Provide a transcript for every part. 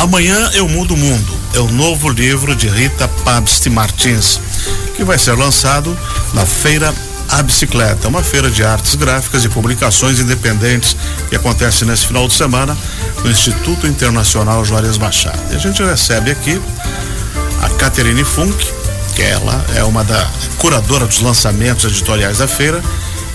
Amanhã Eu Mudo o Mundo é o novo livro de Rita Pabst Martins, que vai ser lançado na Feira A Bicicleta, uma feira de artes gráficas e publicações independentes que acontece nesse final de semana no Instituto Internacional Juarez Machado. E a gente recebe aqui a Caterine Funk, que ela é uma da curadora dos lançamentos editoriais da feira,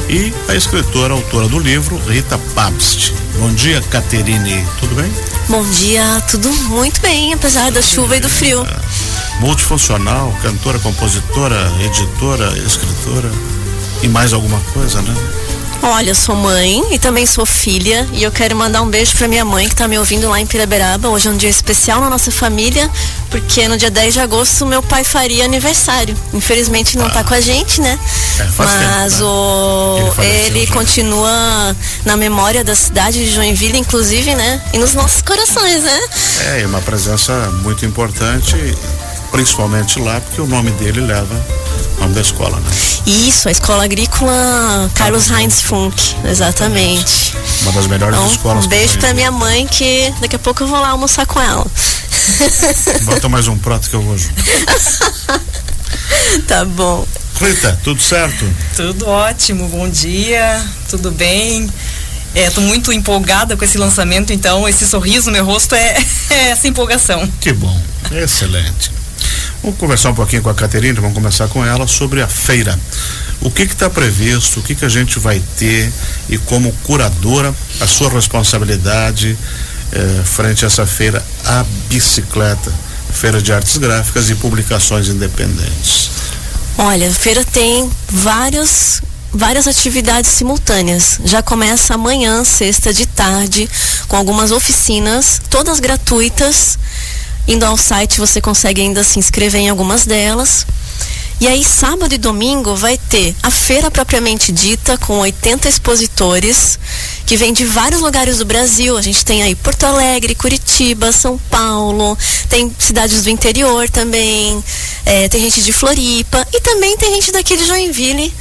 e a escritora, autora do livro, Rita Pabst. Bom dia, Caterine. Tudo bem? Bom dia, tudo muito bem, apesar da chuva e do frio. É, multifuncional, cantora, compositora, editora, escritora e mais alguma coisa, né? Olha, sou mãe e também sou filha e eu quero mandar um beijo para minha mãe que está me ouvindo lá em Piraberaba. Hoje é um dia especial na nossa família, porque no dia 10 de agosto meu pai faria aniversário. Infelizmente não está ah. com a gente, né? É, Mas tempo, né? o ele, ele continua na memória da cidade de Joinville, inclusive, né? E nos nossos corações, né? É, e uma presença muito importante, principalmente lá, porque o nome dele leva nome da escola, né? Isso, a Escola Agrícola Carlos Heinz Funk, exatamente. Uma das melhores então, escolas. Um beijo pra minha mãe que daqui a pouco eu vou lá almoçar com ela. Bota mais um prato que eu vou. tá bom. Rita, tudo certo? Tudo ótimo, bom dia, tudo bem. Estou é, muito empolgada com esse lançamento, então esse sorriso no meu rosto é, é essa empolgação. Que bom, excelente. Vamos conversar um pouquinho com a Caterina, vamos começar com ela sobre a feira. O que está previsto, o que, que a gente vai ter e como curadora, a sua responsabilidade eh, frente a essa feira, a bicicleta, feira de artes gráficas e publicações independentes. Olha, a feira tem vários várias atividades simultâneas. Já começa amanhã, sexta de tarde, com algumas oficinas, todas gratuitas Indo ao site você consegue ainda se inscrever em algumas delas. E aí, sábado e domingo, vai ter a feira propriamente dita, com 80 expositores, que vem de vários lugares do Brasil. A gente tem aí Porto Alegre, Curitiba, São Paulo, tem cidades do interior também, é, tem gente de Floripa e também tem gente daqui de Joinville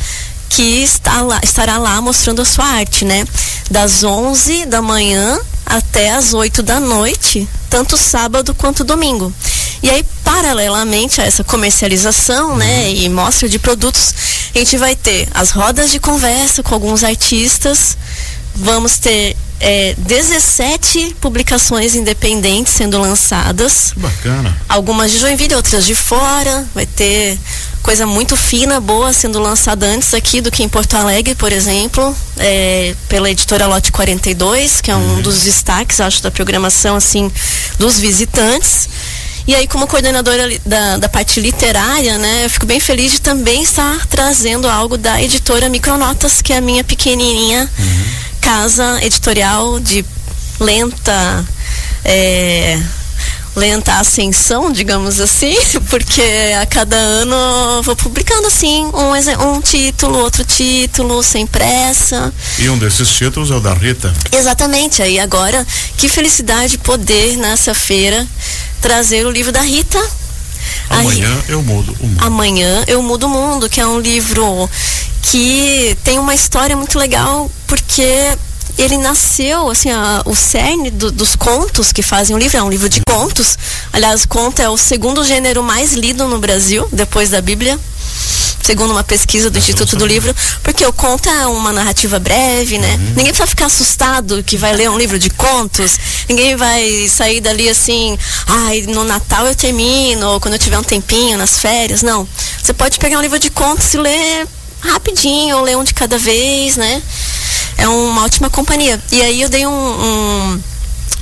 que está lá, estará lá mostrando a sua arte, né? Das 11 da manhã até as 8 da noite, tanto sábado quanto domingo. E aí, paralelamente a essa comercialização, né, uhum. e mostra de produtos, a gente vai ter as rodas de conversa com alguns artistas, vamos ter é, 17 publicações independentes sendo lançadas. Bacana. Algumas de Joinville, outras de fora. Vai ter coisa muito fina, boa, sendo lançada antes aqui do que em Porto Alegre, por exemplo, é, pela editora Lote 42, que é um uhum. dos destaques, acho, da programação, assim, dos visitantes. E aí, como coordenadora da, da parte literária, né, eu fico bem feliz de também estar trazendo algo da editora Micronotas, que é a minha pequenininha uhum. casa editorial de lenta. É, lenta ascensão, digamos assim, porque a cada ano eu vou publicando assim um, um título, outro título, sem pressa. E um desses títulos é o da Rita. Exatamente. Aí agora, que felicidade poder nessa feira trazer o livro da Rita. Amanhã eu mudo o mundo. Amanhã eu mudo o mundo, que é um livro que tem uma história muito legal, porque ele nasceu, assim, a, o cerne do, dos contos que fazem o livro, é um livro de contos. Aliás, conto é o segundo gênero mais lido no Brasil, depois da Bíblia segundo uma pesquisa do Instituto do Livro, porque o conto é uma narrativa breve, né? Uhum. Ninguém precisa ficar assustado que vai ler um livro de contos, ninguém vai sair dali assim, ai, no Natal eu termino, ou quando eu tiver um tempinho, nas férias, não. Você pode pegar um livro de contos e ler rapidinho, ou ler um de cada vez, né? É uma ótima companhia. E aí eu dei um, um,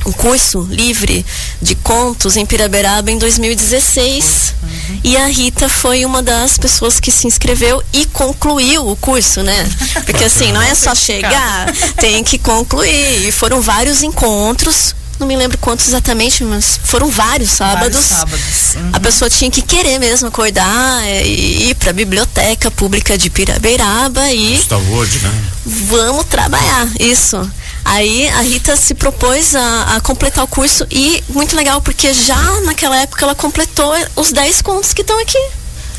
um curso livre de contos em Piraberaba em 2016. Uhum. E a Rita foi uma das pessoas que se inscreveu e concluiu o curso, né? Porque assim, não é só chegar, tem que concluir. E foram vários encontros não me lembro quantos exatamente, mas foram vários sábados. Vários sábados. Uhum. A pessoa tinha que querer mesmo acordar é, e ir para a biblioteca pública de Pirabeiraba e Gustavo hoje, né? Vamos trabalhar, isso. Aí a Rita se propôs a, a, completar o curso e muito legal porque já naquela época ela completou os 10 contos que estão aqui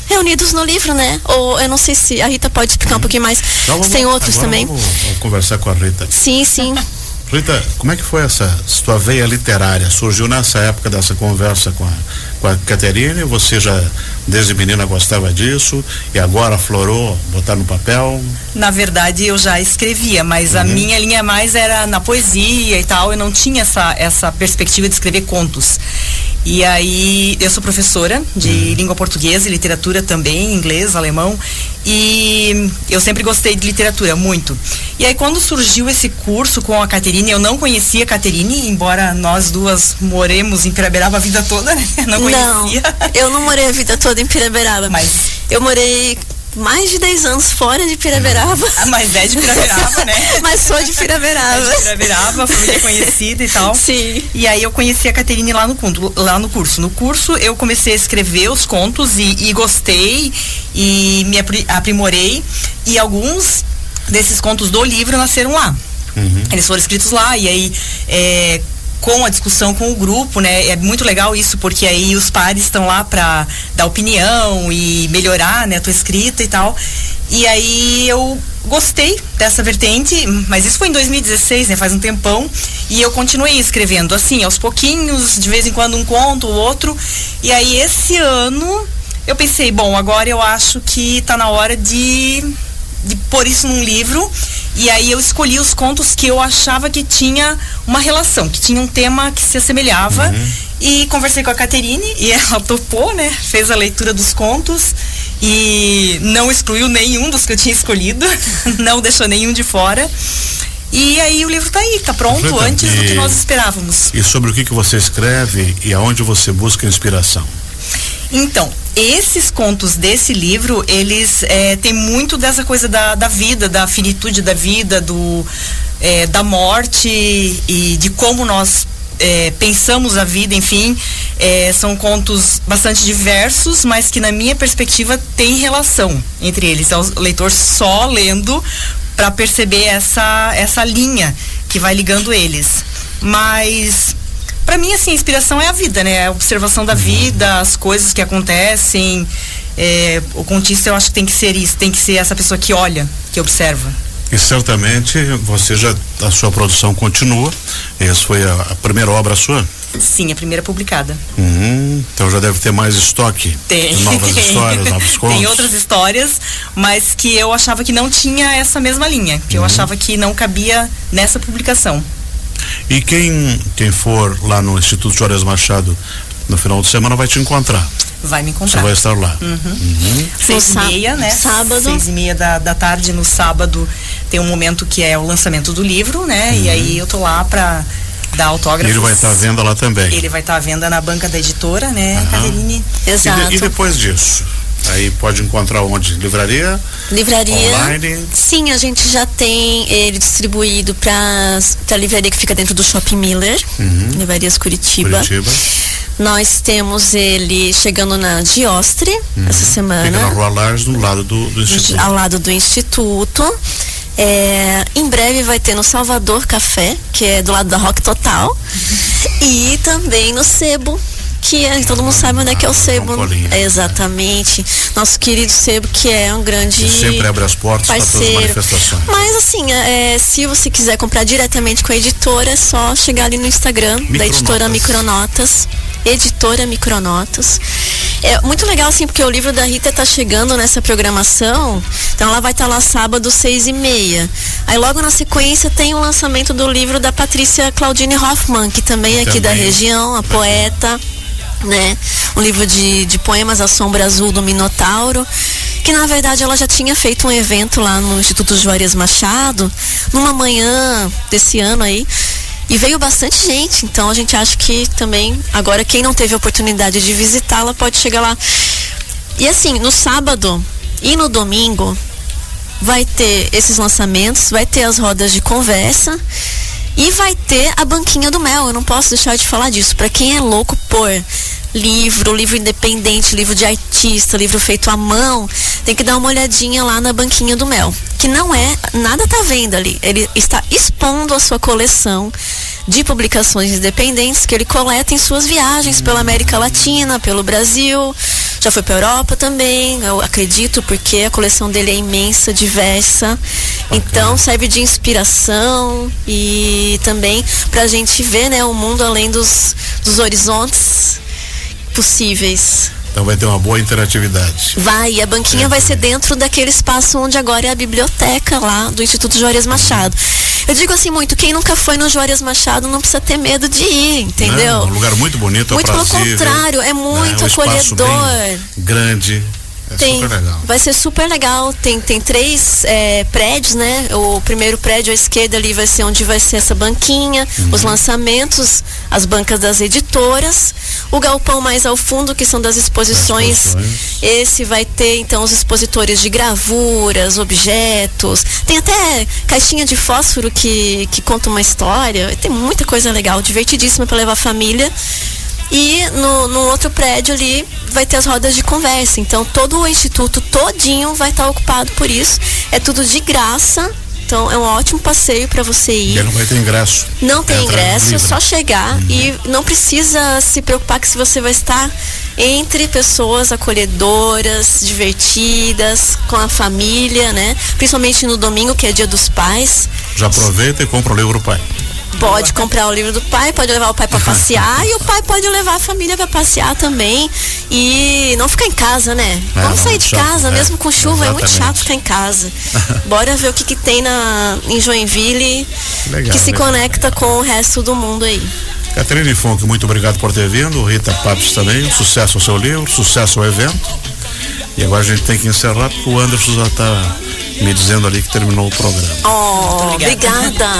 reunidos no livro, né? Ou eu não sei se a Rita pode explicar um pouquinho mais. Então, vamos, tem outros também. Vamos, vamos, conversar com a Rita. Sim, sim. Rita, como é que foi essa sua veia literária? Surgiu nessa época dessa conversa com a, com a Caterine? Você já, desde menina, gostava disso e agora florou botar no papel? Na verdade, eu já escrevia, mas uhum. a minha linha mais era na poesia e tal. Eu não tinha essa, essa perspectiva de escrever contos. E aí, eu sou professora de uhum. língua portuguesa e literatura também, inglês, alemão, e eu sempre gostei de literatura, muito. E aí, quando surgiu esse curso com a Caterine, eu não conhecia a Caterine, embora nós duas moremos em Piraberaba a vida toda, né? Não conhecia. Não, eu não morei a vida toda em Piraberaba. Mas eu morei mais de 10 anos fora de Piraberaba. Ah, mas é de Piraberaba, né? mas sou de Piraberaba. É de Piraberaba, família conhecida e tal. Sim. E aí eu conheci a Caterine lá no, lá no curso. No curso eu comecei a escrever os contos e, e gostei e me aprimorei. E alguns desses contos do livro nasceram lá. Uhum. Eles foram escritos lá e aí é, com a discussão com o grupo, né? É muito legal isso, porque aí os pares estão lá para dar opinião e melhorar, né, a tua escrita e tal. E aí eu gostei dessa vertente, mas isso foi em 2016, né? Faz um tempão. E eu continuei escrevendo assim, aos pouquinhos, de vez em quando um conto, o outro. E aí esse ano eu pensei, bom, agora eu acho que está na hora de, de pôr isso num livro e aí eu escolhi os contos que eu achava que tinha uma relação, que tinha um tema que se assemelhava. Uhum. E conversei com a Caterine e ela topou, né? Fez a leitura dos contos e não excluiu nenhum dos que eu tinha escolhido, não deixou nenhum de fora. E aí o livro está aí, está pronto antes e, do que nós esperávamos. E sobre o que, que você escreve e aonde você busca inspiração? Então, esses contos desse livro, eles é, têm muito dessa coisa da, da vida, da finitude da vida, do, é, da morte e de como nós é, pensamos a vida, enfim. É, são contos bastante diversos, mas que na minha perspectiva tem relação entre eles. É o leitor só lendo para perceber essa, essa linha que vai ligando eles. Mas para mim, assim, a inspiração é a vida, né? A observação da vida, as coisas que acontecem. É, o contista eu acho que tem que ser isso, tem que ser essa pessoa que olha, que observa. E certamente você já, a sua produção continua. Essa foi a, a primeira obra sua? Sim, a primeira publicada. Uhum, então já deve ter mais estoque. Tem. Novas histórias, novos contos. Tem outras histórias, mas que eu achava que não tinha essa mesma linha. Que uhum. eu achava que não cabia nessa publicação. E quem, quem for lá no Instituto Juarez Machado no final de semana vai te encontrar. Vai me encontrar. Você vai estar lá. Uhum. Uhum. Seis e meia, né? Sábado. Seis e meia da, da tarde no sábado tem um momento que é o lançamento do livro, né? Uhum. E aí eu tô lá para dar autógrafos. Ele vai estar à venda lá também. Ele vai estar à venda na banca da editora, né, uhum. Exato. E, de, e depois disso? Aí pode encontrar onde? Livraria? Livraria. Online? Sim, a gente já tem ele distribuído para a livraria que fica dentro do Shopping Miller, uhum. Livrarias Curitiba. Curitiba. Nós temos ele chegando na Diostre uhum. essa semana. Fica na Rua Lars, do lado do, do Instituto. Ao lado do Instituto. É, em breve vai ter no Salvador Café, que é do lado da Rock Total. Uhum. E também no Sebo, que é, todo mundo sabe onde é que é o sebo. É, exatamente. Nosso querido sebo, que é um grande. Que sempre abre as portas para todas as manifestações. Mas assim, é, se você quiser comprar diretamente com a editora, é só chegar ali no Instagram Micronotas. da editora Micronotas. Editora Micronotas. É muito legal, assim, porque o livro da Rita tá chegando nessa programação. Então ela vai estar tá lá sábado, seis e meia. Aí logo na sequência tem o lançamento do livro da Patrícia Claudine Hoffman, que também é aqui também. da região, a poeta né? Um livro de, de poemas A Sombra Azul do Minotauro, que na verdade ela já tinha feito um evento lá no Instituto Juarez Machado, numa manhã desse ano aí, e veio bastante gente, então a gente acha que também, agora quem não teve oportunidade de visitá-la pode chegar lá. E assim, no sábado e no domingo vai ter esses lançamentos, vai ter as rodas de conversa e vai ter a banquinha do mel. Eu não posso deixar de falar disso. Para quem é louco por livro, livro independente, livro de artista, livro feito à mão, tem que dar uma olhadinha lá na banquinha do mel. Que não é, nada tá vendo ali. Ele está expondo a sua coleção de publicações independentes que ele coleta em suas viagens pela América Latina, pelo Brasil, Já foi para Europa também, eu acredito, porque a coleção dele é imensa, diversa. Então serve de inspiração e também para a gente ver, né, o mundo além dos, dos horizontes possíveis. Então vai ter uma boa interatividade. Vai, e a banquinha é. vai ser dentro daquele espaço onde agora é a biblioteca lá do Instituto Juarez Machado. Eu digo assim muito, quem nunca foi no Juarez Machado não precisa ter medo de ir, entendeu? É um lugar muito bonito, Muito pelo contrário, é muito né? um acolhedor. grande. É tem, super legal. Vai ser super legal. Tem, tem três é, prédios, né? O primeiro prédio à esquerda ali vai ser onde vai ser essa banquinha, uhum. os lançamentos, as bancas das editoras. O galpão mais ao fundo, que são das exposições. Esse vai ter, então, os expositores de gravuras, objetos. Tem até caixinha de fósforo que, que conta uma história. Tem muita coisa legal, divertidíssima para levar a família. E no, no outro prédio ali vai ter as rodas de conversa. Então todo o instituto todinho vai estar ocupado por isso. É tudo de graça. Então é um ótimo passeio para você ir. E não vai ter ingresso. Não tem ingresso, é só chegar uhum. e não precisa se preocupar que se você vai estar entre pessoas acolhedoras, divertidas, com a família, né? Principalmente no domingo, que é dia dos pais. Já aproveita e compra o livro pai. Pode comprar o livro do pai, pode levar o pai para passear e o pai pode levar a família para passear também e não ficar em casa, né? É, Vamos sair de casa, é, mesmo com chuva, exatamente. é muito chato ficar em casa. Bora ver o que, que tem na, em Joinville legal, que se legal. conecta com o resto do mundo aí. Catarina Fonk, muito obrigado por ter vindo. Rita Papes também, sucesso ao seu livro, sucesso ao evento. E agora a gente tem que encerrar porque o Anderson já está me dizendo ali que terminou o programa. Oh, obrigada. obrigada.